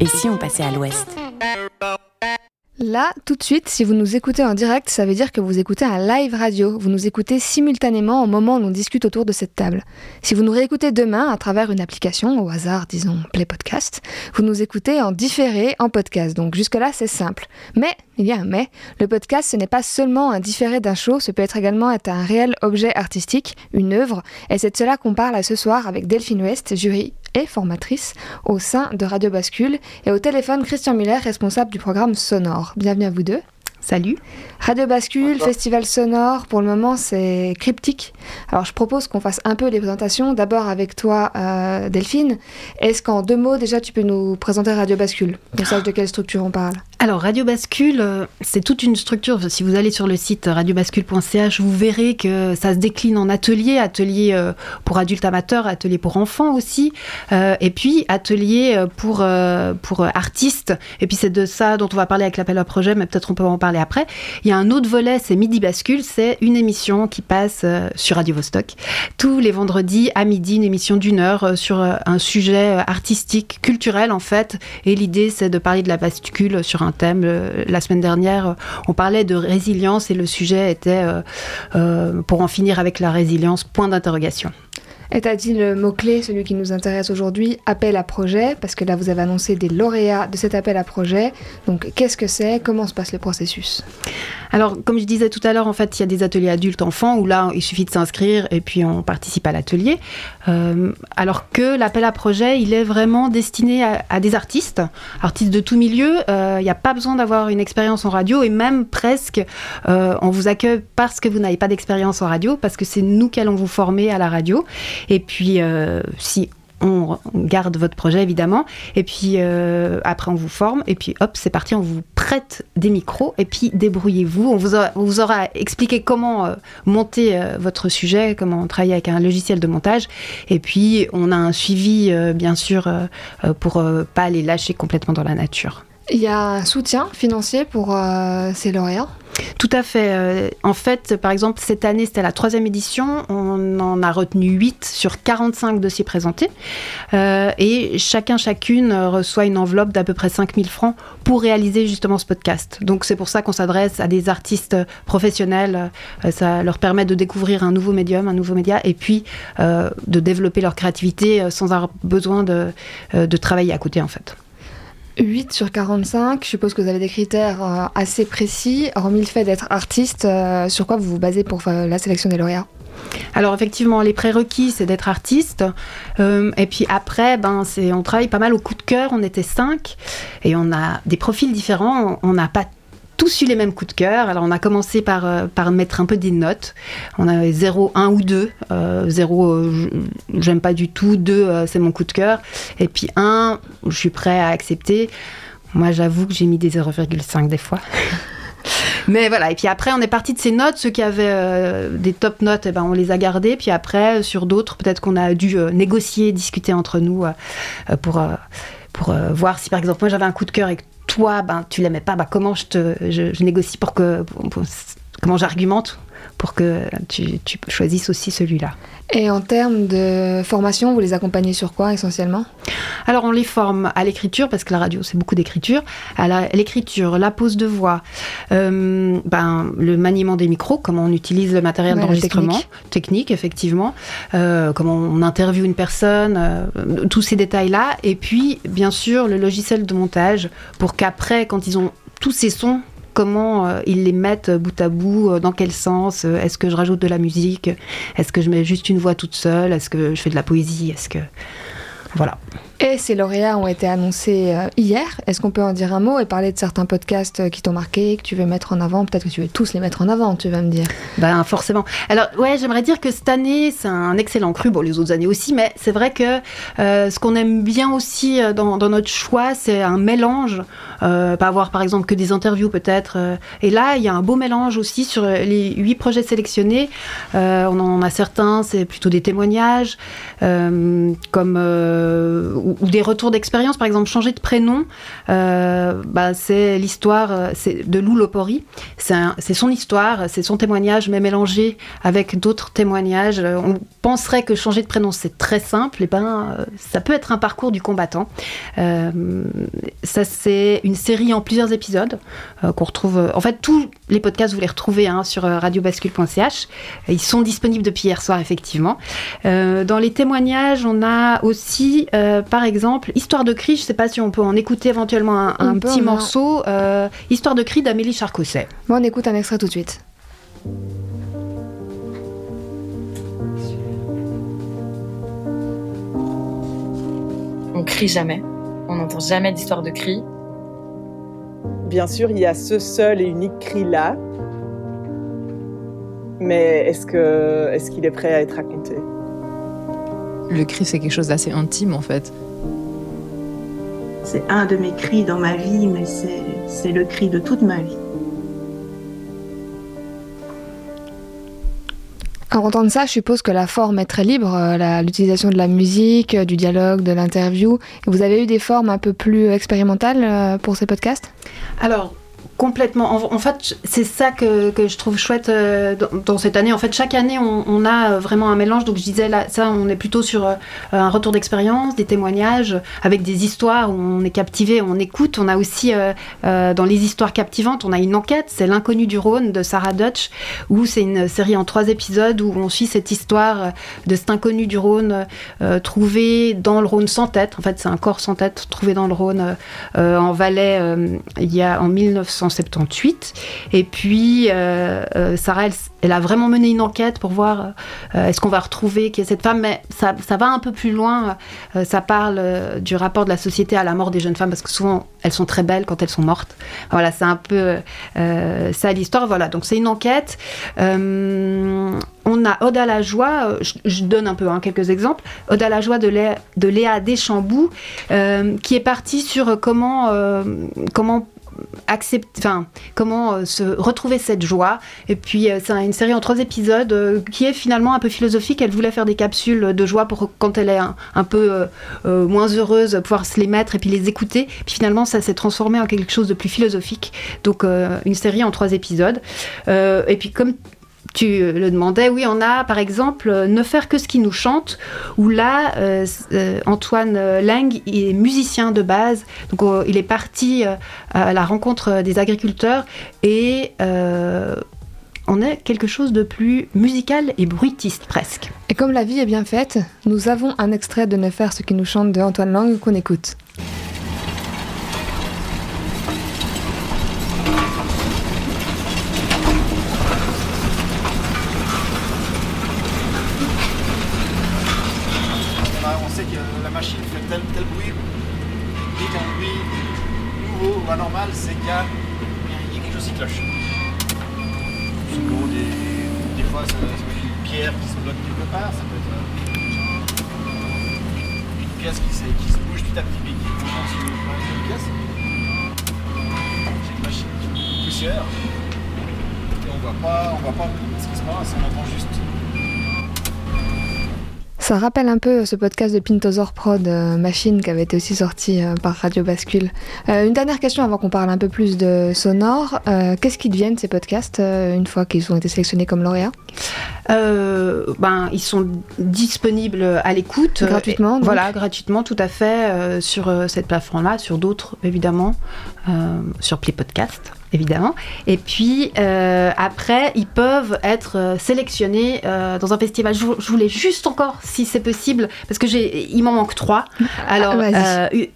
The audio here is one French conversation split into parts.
Et si on passait à l'ouest Là, tout de suite, si vous nous écoutez en direct, ça veut dire que vous écoutez un live radio. Vous nous écoutez simultanément au moment où on discute autour de cette table. Si vous nous réécoutez demain à travers une application, au hasard, disons Play Podcast, vous nous écoutez en différé en podcast. Donc jusque-là, c'est simple. Mais, il y a un mais, le podcast, ce n'est pas seulement un différé d'un show, ce peut être également être un réel objet artistique, une œuvre. Et c'est de cela qu'on parle ce soir avec Delphine Ouest, jury et formatrice au sein de Radio Bascule, et au téléphone Christian Muller, responsable du programme Sonore. Bienvenue à vous deux. Salut. Radio Bascule, Festival Sonore, pour le moment c'est cryptique. Alors je propose qu'on fasse un peu les présentations. D'abord avec toi, euh, Delphine. Est-ce qu'en deux mots déjà tu peux nous présenter Radio Bascule? Qu'on sache de quelle structure on parle alors, Radio Bascule, euh, c'est toute une structure. Si vous allez sur le site radiobascule.ch, vous verrez que ça se décline en ateliers, ateliers euh, pour adultes amateurs, ateliers pour enfants aussi, euh, et puis ateliers pour, pour artistes. Et puis c'est de ça dont on va parler avec l'appel à projet, mais peut-être on peut en parler après. Il y a un autre volet, c'est Midi Bascule, c'est une émission qui passe sur Radio Vostok tous les vendredis à midi, une émission d'une heure sur un sujet artistique, culturel en fait. Et l'idée, c'est de parler de la bascule sur un thème. Euh, la semaine dernière, on parlait de résilience et le sujet était, euh, euh, pour en finir avec la résilience, point d'interrogation. Et as dit le mot-clé, celui qui nous intéresse aujourd'hui, appel à projet, parce que là vous avez annoncé des lauréats de cet appel à projet. Donc qu'est-ce que c'est? Comment se passe le processus? Alors comme je disais tout à l'heure, en fait il y a des ateliers adultes-enfants où là il suffit de s'inscrire et puis on participe à l'atelier. Euh, alors que l'appel à projet, il est vraiment destiné à, des artistes, artistes de tout milieu. Euh, il n'y a pas besoin d'avoir une expérience en radio et même presque euh, on vous accueille parce que vous n'avez pas d'expérience en radio, parce que c'est nous qui allons vous former à la radio. Et puis, euh, si on garde votre projet évidemment, et puis euh, après on vous forme, et puis hop, c'est parti, on vous prête des micros, et puis débrouillez-vous. On vous, vous aura expliqué comment euh, monter votre sujet, comment travailler avec un logiciel de montage, et puis on a un suivi bien sûr pour pas les lâcher complètement dans la nature. Il y a un soutien financier pour ces lauréats tout à fait. Euh, en fait, par exemple, cette année, c'était la troisième édition. On en a retenu 8 sur 45 dossiers présentés. Euh, et chacun, chacune reçoit une enveloppe d'à peu près 5000 francs pour réaliser justement ce podcast. Donc c'est pour ça qu'on s'adresse à des artistes professionnels. Euh, ça leur permet de découvrir un nouveau médium, un nouveau média, et puis de développer leur créativité sans avoir besoin de travailler à côté, en fait. 8 sur 45, je suppose que vous avez des critères euh, assez précis. Hormis le fait d'être artiste, euh, sur quoi vous vous basez pour euh, la sélection des lauréats? Alors effectivement, les prérequis, c'est d'être artiste. et puis après, ben, on travaille pas mal au coup de cœur. On était cinq et on a des profils différents. On n'a pas tous eu les mêmes coups de cœur. Alors on a commencé par, euh, par mettre un peu des notes. On avait 0, 1 ou 2. 0, euh, j'aime pas du tout. 2, euh, c'est mon coup de cœur. Et puis 1, je suis prêt à accepter. Moi j'avoue que j'ai mis des 0,5 des fois. Mais voilà, et puis après, on est parti de ces notes. Ceux qui avaient des top notes, eh ben, on les a gardées. Puis après, sur d'autres, peut-être qu'on a dû négocier, discuter entre nous pour, pour voir si, par exemple, moi j'avais un coup de cœur et que toi, ben, tu l'aimais pas, ben, comment je, te, je, négocie pour que. comment j'argumente pour que tu, tu choisisses aussi celui-là. Et en termes de formation, vous les accompagnez sur quoi essentiellement? Alors on les forme à l'écriture, parce que la radio c'est beaucoup d'écriture, à l'écriture, la, pose de voix, euh, ben, le maniement des micros, comment on utilise le matériel d'enregistrement, technique. effectivement, euh, comment on interviewe une personne, euh, tous ces détails-là, et puis bien sûr le logiciel de montage pour qu'après, quand ils ont tous ces sons comment euh, ils les mettent bout à bout, euh, dans quel sens, euh, est-ce que je rajoute de la musique, est-ce que je mets juste une voix toute seule, est-ce que je fais de la poésie, est-ce que... Voilà. Et ces lauréats ont été annoncés euh, hier. Est-ce qu'on peut en dire un mot et parler de certains podcasts euh, qui t'ont marqué, que tu veux mettre en avant? Peut-être que tu veux tous les mettre en avant, tu vas me dire. Ben forcément. Alors ouais, j'aimerais dire que cette année, c'est un excellent cru. Bon, les autres années aussi, mais c'est vrai que euh, ce qu'on aime bien aussi dans, notre choix, c'est un mélange. pas avoir par exemple que des interviews peut-être. et là, il y a un beau mélange aussi sur les huit projets sélectionnés. on en a certains, c'est plutôt des témoignages, comme ou, des retours d'expérience. Par exemple, changer de prénom, bah, c'est l'histoire de Lou Lopori. C'est son histoire, c'est son témoignage, mais mélangé avec d'autres témoignages. On penserait que changer de prénom, c'est très simple. Et ben, ça peut être un parcours du combattant. ça, c'est une série en plusieurs épisodes qu'on retrouve. En fait, tous les podcasts, vous les retrouvez hein, sur radiobascule.ch. Ils sont disponibles depuis hier soir, effectivement. Euh, dans les témoignages, on a aussi, euh, par exemple, Histoire de cri. Je ne sais pas si on peut en écouter éventuellement un, petit morceau. Euh, Histoire de cri d'Amélie Charcosset. Moi, on écoute un extrait tout de suite. On crie jamais. On n'entend jamais d'histoire de cri. Bien sûr, il y a ce seul et unique cri-là, mais est-ce que est-ce qu'il est prêt à être raconté? Le cri, c'est quelque chose d'assez intime en fait. C'est un de mes cris dans ma vie, mais c'est le cri de toute ma vie. En entendant ça, je suppose que la forme est très libre, euh, l'utilisation de la musique, du dialogue, de l'interview. Vous avez eu des formes un peu plus expérimentales euh, pour ces podcasts? Alors, Complètement. En, fait, c'est ça que, je trouve chouette euh, dans, cette année. En fait, chaque année, on, a vraiment un mélange. Donc, je disais, là, ça, on est plutôt sur euh, un retour d'expérience, des témoignages, avec des histoires où on est captivé, on écoute. On a aussi, euh, dans les histoires captivantes, on a une enquête. C'est L'inconnu du Rhône de Sarah Dutch, où c'est une série en trois épisodes où on suit cette histoire de cet inconnu du Rhône trouvé dans le Rhône sans tête. En fait, c'est un corps sans tête trouvé dans le Rhône en Valais il y a en 1900 78. Et puis, euh, euh, Sarah, elle, a vraiment mené une enquête pour voir euh, est-ce qu'on va retrouver qui est cette femme. Mais ça, ça va un peu plus loin. ça parle du rapport de la société à la mort des jeunes femmes, parce que souvent, elles sont très belles quand elles sont mortes. Voilà, c'est un peu ça l'histoire. Voilà, donc c'est une enquête. on a Ode à la joie, je, donne un peu hein, quelques exemples. Ode à la joie de Léa, de Léa qui est partie sur comment, comment accepter, enfin, comment euh, se retrouver cette joie. Et puis, euh, c'est une série en trois épisodes euh, qui est finalement un peu philosophique. Elle voulait faire des capsules de joie pour quand elle est un, peu moins heureuse, pouvoir se les mettre et puis les écouter. Puis finalement, ça s'est transformé en quelque chose de plus philosophique. Donc, une série en trois épisodes. et puis, comme tu le demandais, oui, on a par exemple Ne faire que ce qui nous chante, où là, euh, euh, Antoine Lang est musicien de base, donc euh, il est parti à la rencontre des agriculteurs et on est quelque chose de plus musical et bruitiste presque. Et comme la vie est bien faite, nous avons un extrait de Ne faire ce qui nous chante de Antoine Lang qu'on écoute. Qui cloche. des, des fois, ça, peut être une pierre qui se bloque quelque part, ça peut être une pièce qui, qui, se bouge petit à petit mais qui commence sur une pièce. J'ai une machine qui poussière et on voit pas, on voit pas ce qui se passe, on entend juste ça rappelle un peu ce podcast de Pintosaur Prod euh, Machine qui avait été aussi sorti euh, par Radio Bascule. Euh, une dernière question avant qu'on parle un peu plus de sonore. Qu'est-ce qu'ils deviennent ces podcasts une fois qu'ils ont été sélectionnés comme lauréats? Ben, Ils sont disponibles à l'écoute. Gratuitement Voilà, gratuitement, tout à fait, sur cette plateforme-là, sur d'autres évidemment, sur Play Podcast évidemment. Et puis euh, après, ils peuvent être euh, sélectionnés euh, dans un festival. Je, voulais juste encore, si c'est possible, parce que j'ai, il m'en manque trois. Alors,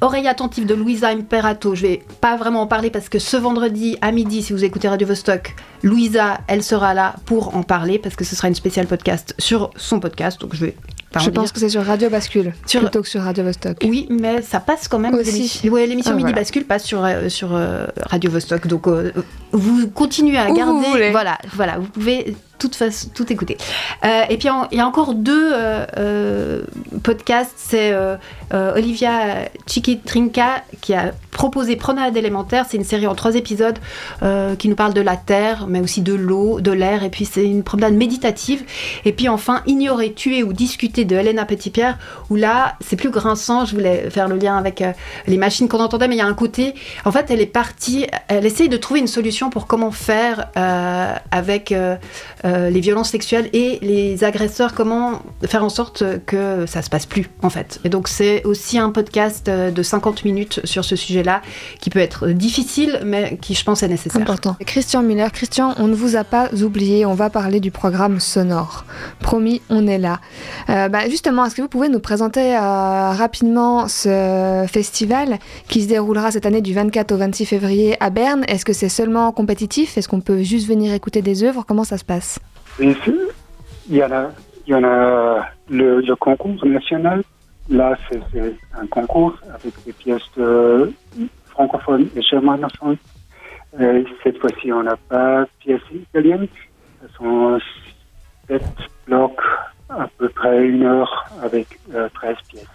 oreille attentive de Louisa Imperato. Je vais pas vraiment en parler parce que ce vendredi à midi, si vous écoutez Radio Vostok, Louisa, elle sera là pour en parler parce que ce sera une spéciale podcast sur son podcast. Donc je vais je pense que c'est sur Radio Bascule plutôt que sur Radio Vostok. Oui, mais ça passe quand même. Aussi. Ouais, l'émission ah, Midi Bascule passe sur, euh, sur euh, Radio Vostok. Donc euh, vous continuez à garder. Voilà, voilà, vous pouvez tout écouter. Euh, et puis il y a encore deux euh, euh, podcasts. C'est Olivia Chiquitrinca qui a proposé Promenade élémentaire. C'est une série en trois épisodes qui nous parle de la terre, mais aussi de l'eau, de l'air. Et puis c'est une promenade méditative. Et puis enfin Ignorer, tuer ou discuter de Helena Petitpierre, où là c'est plus grinçant. Je voulais faire le lien avec les machines qu'on entendait, mais il y a un côté. En fait, elle est partie. Elle essaye de trouver une solution pour comment faire avec euh, les violences sexuelles et les agresseurs, comment faire en sorte que ça se passe plus en fait. Et donc c'est aussi un podcast euh, de 50 minutes sur ce sujet-là qui peut être difficile mais qui je pense est nécessaire. Important. Christian Muller, Christian, on ne vous a pas oublié, on va parler du programme Sonore. Promis, on est là. Euh, bah, justement, est-ce que vous pouvez nous présenter rapidement ce festival qui se déroulera cette année du 24 au 26 février à Berne? Est-ce que c'est seulement compétitif? Est-ce qu'on peut juste venir écouter des œuvres? Comment ça se passe? Il y en a, il y a le, concours national. Là, c'est un concours avec des pièces francophones et germanophones. cette fois-ci, on n'a pas de pièces italiennes. Ce sont sept blocs, à peu près une heure avec 13 euh, pièces.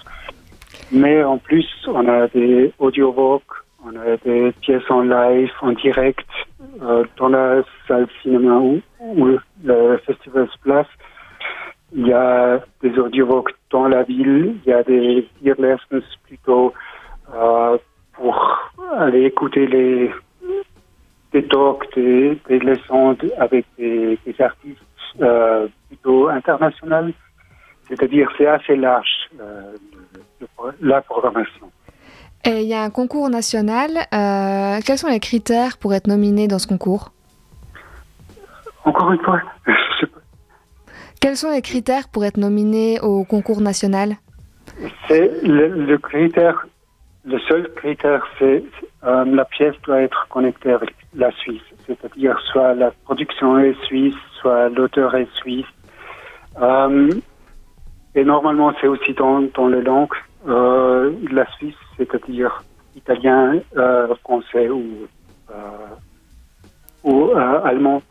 Mais en plus, on a des audiobooks, on a des pièces en live, en direct, euh, dans la salle cinéma où, le festival se place. Il y a des audiobooks dans la ville, il y a des ear lessons plutôt euh, pour aller écouter les des talks, des, des leçons avec des, artistes euh, plutôt internationaux. C'est-à-dire c'est assez large la programmation. Et il y a un concours national. Euh, quels sont les critères pour être nominé dans ce concours? Encore une fois, Quels sont les critères pour être nominé au concours national? C'est le, critère, le seul critère, c'est euh, la pièce doit être connectée avec la Suisse, c'est-à-dire soit la production est suisse, soit l'auteur est suisse. Euh, et normalement, c'est aussi dans, dans les langues. Euh, la Suisse, c'est-à-dire italien, euh, français ou, euh, ou allemand.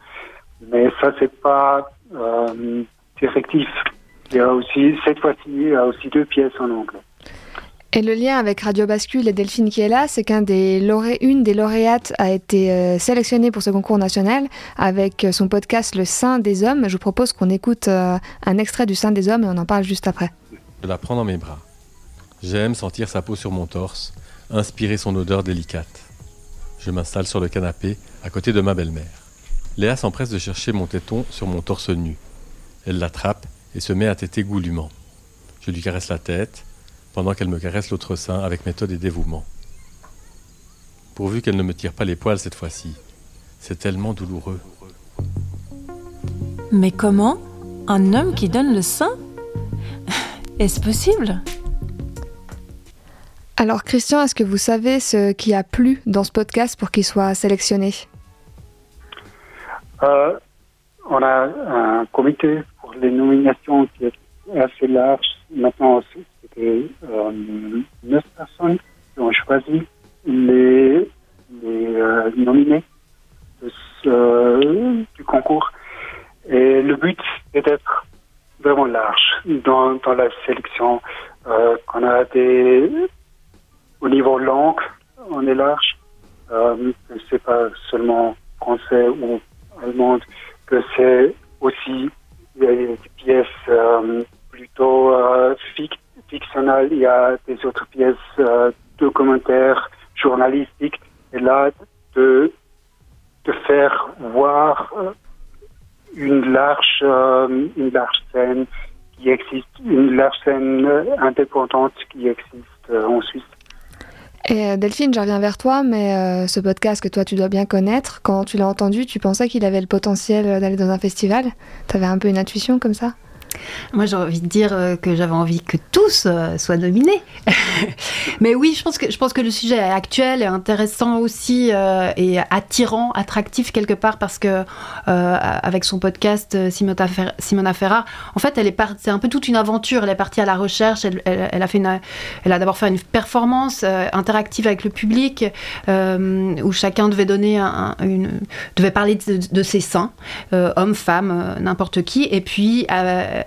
Mais ça, c'est pas directif. Il y a aussi, cette fois-ci, il y a aussi deux pièces en anglais. Et le lien avec Radio Bascule et Delphine qui est là, c'est qu'une des, des lauréates a été sélectionnée pour ce concours national avec son podcast Le Sein des Hommes. Je vous propose qu'on écoute un extrait du Sein des Hommes et on en parle juste après. Je la prends dans mes bras. J'aime sentir sa peau sur mon torse, inspirer son odeur délicate. Je m'installe sur le canapé, à côté de ma belle-mère. Léa s'empresse de chercher mon téton sur mon torse nu. Elle l'attrape et se met à téter goulûment. Je lui caresse la tête, pendant qu'elle me caresse l'autre sein avec méthode et dévouement. Pourvu qu'elle ne me tire pas les poils cette fois-ci. C'est tellement douloureux. Mais comment Un homme qui donne le sein? Est-ce possible? Alors Christian, est-ce que vous savez ce qui a plu dans ce podcast pour qu'il soit sélectionné? Euh, On a un comité pour les nominations qui est assez large. Maintenant, c'était euh, neuf personnes qui ont choisi les, euh, nominés du concours. Et le but est d'être vraiment large dans, dans la sélection. qu'on a des au niveau langue, on est large. Euh, c'est pas seulement français ou allemand, que c'est aussi des pièces euh, plutôt euh, fictionnelles. Il y a des autres pièces euh, documentaires, journalistiques. Et là, de, de faire voir euh, une large, une large scène qui existe, une large scène indépendante qui existe en Suisse. Et euh, Delphine, je reviens vers toi, mais euh, ce podcast que toi tu dois bien connaître, quand tu l'as entendu, tu pensais qu'il avait le potentiel d'aller dans un festival? Tu avais un peu une intuition comme ça? Moi, j'ai envie de dire euh, que j'avais envie que tous euh, soient nominés. Mais oui, je pense, que, je pense que le sujet est actuel et intéressant aussi euh, et attirant, attractif quelque part parce que avec son podcast Simona, Fer- Simona Ferra, en fait, elle est c'est un peu toute une aventure. Elle est partie à la recherche. Elle, a d'abord fait une performance interactive avec le public où chacun devait donner un- un- une, devait parler de, de ses seins, hommes, femmes, n'importe qui. Et puis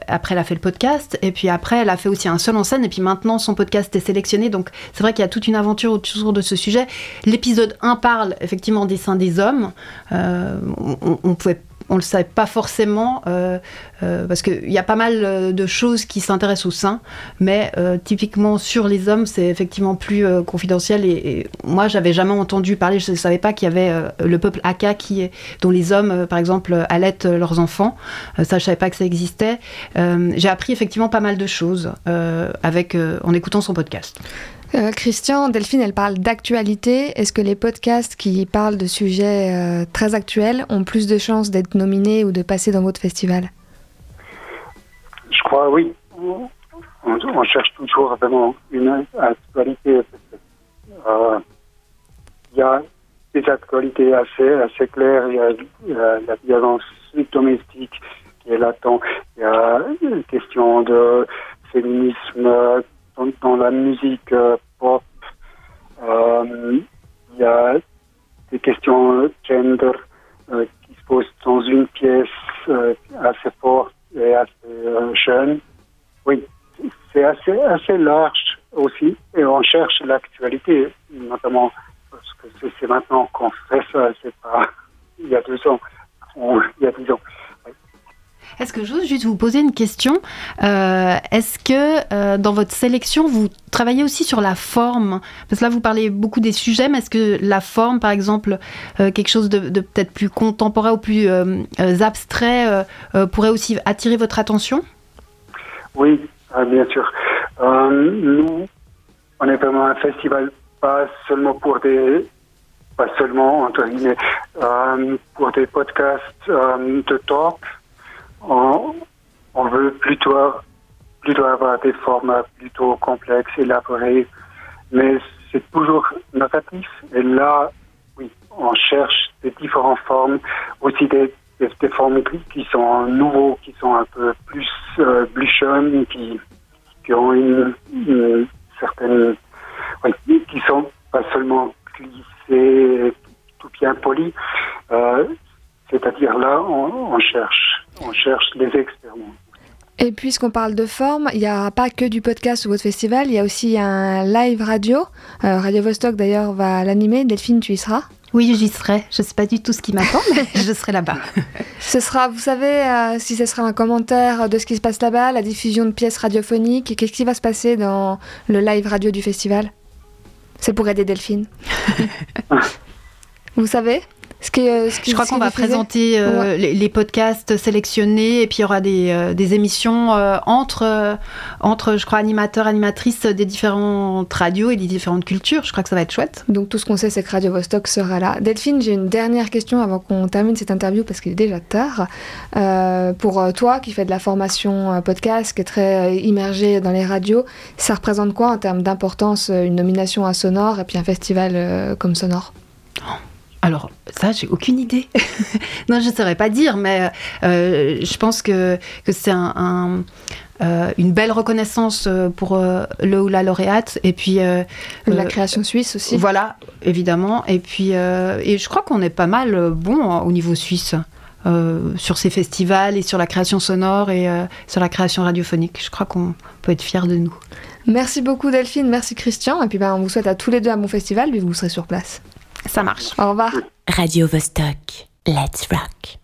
après, elle a fait le podcast. Et puis après, elle a fait aussi un seul en scène. Et puis maintenant, son podcast est sélectionné. Donc c'est vrai qu'il y a toute une aventure autour de ce sujet. L'épisode 1 parle effectivement des seins des hommes. Euh, on, on pouvait on le savait pas forcément euh, euh, parce qu'il y a pas mal euh, de choses qui s'intéressent aux seins, mais euh, typiquement sur les hommes, c'est effectivement plus euh, confidentiel. Et, et moi, j'avais jamais entendu parler, je ne savais pas qu'il y avait euh, le peuple Aka qui dont les hommes, par exemple, allaitent leurs enfants. Ça, je savais pas que ça existait. J'ai appris effectivement pas mal de choses avec, en écoutant son podcast. Euh, Christian, Delphine, elle parle d'actualité. Est-ce que les podcasts qui parlent de sujets euh, très actuels ont plus de chances d'être nominés ou de passer dans votre festival? Je crois, oui. On, cherche toujours vraiment une actualité. Euh, Il y a des actualités assez, assez claires. Il y y a la violence domestique qui est latent. Il y a une question de féminisme dans, dans la musique euh, pop. Euh, il y a des questions gender euh, qui se posent dans une pièce assez forte et assez jeune. Oui, c'est assez, assez large aussi. Et on cherche l'actualité, notamment parce que c'est- maintenant qu'on fait ça, c'est pas il y a deux ans. Est-ce que j'ose juste vous poser une question Euh, Est-ce que euh, dans votre sélection, vous travaillez aussi sur la forme? Parce que là, vous parlez beaucoup des sujets, mais est-ce que la forme, par exemple, euh, quelque chose de, peut-être plus contemporain ou plus abstrait, pourrait aussi attirer votre attention? Oui, euh, bien sûr. Nous, on est vraiment un festival pas seulement pour des, pas seulement entre guillemets, pour des podcasts de talk. On, veut plutôt, plutôt avoir des formats plutôt complexes, élaborés, mais c'est toujours narratif. Et là, oui, on cherche des différentes formes, aussi des, des, des formes qui- sont nouveaux, qui sont un peu plus euh, qui, qui ont une, certaine, oui, qui sont pas seulement glissés, tout bien polis. Euh, C'est-à-dire là, on cherche, on cherche les expériments. Et puisqu'on parle de forme, il n'y a pas que du podcast sur votre festival, il y a aussi un live radio. Euh, radio Vostok d'ailleurs va l'animer. Delphine, tu y seras Oui, j'y serai. Je ne sais pas du tout ce qui m'attend, mais je serai là-bas. Ce sera, vous savez, euh, si ce sera un commentaire de ce qui se passe là-bas, la diffusion de pièces radiophoniques, qu'est-ce qui va se passer dans le live radio du festival? C'est pour aider Delphine. vous savez? Ce qui, euh, ce qui- Je crois qu'on va diffusé présenter euh, Ouais. les, les podcasts sélectionnés et puis il y aura des, euh, des émissions euh, entre, entre, je crois, animateurs, animatrices des différentes radios et des différentes cultures. Je crois que ça va être chouette. Donc tout ce qu'on sait, c'est que Radio Vostok sera là. Delphine, j'ai une dernière question avant qu'on termine cette interview parce qu'il est déjà tard. Pour toi qui fais de la formation podcast, qui est très euh, immergé dans les radios, ça représente quoi en termes d'importance une nomination à Sonore et puis un festival comme Sonore? Alors, ça, j'ai aucune idée. non, je ne saurais pas dire, mais euh, je pense que, que c'est un, un, euh, une belle reconnaissance euh, pour euh, le ou la lauréate. Et puis. euh, La création suisse aussi. Voilà, évidemment. Et puis, et je crois qu'on est pas mal bon hein, au niveau suisse. sur ces festivals et sur la création sonore et sur la création radiophonique. Je crois qu'on peut être fiers de nous. Merci beaucoup Delphine, merci Christian. Et puis ben, on vous souhaite à tous les deux un bon festival, puis vous serez sur place. Ça marche. Au revoir. Radio Vostok. Let's rock.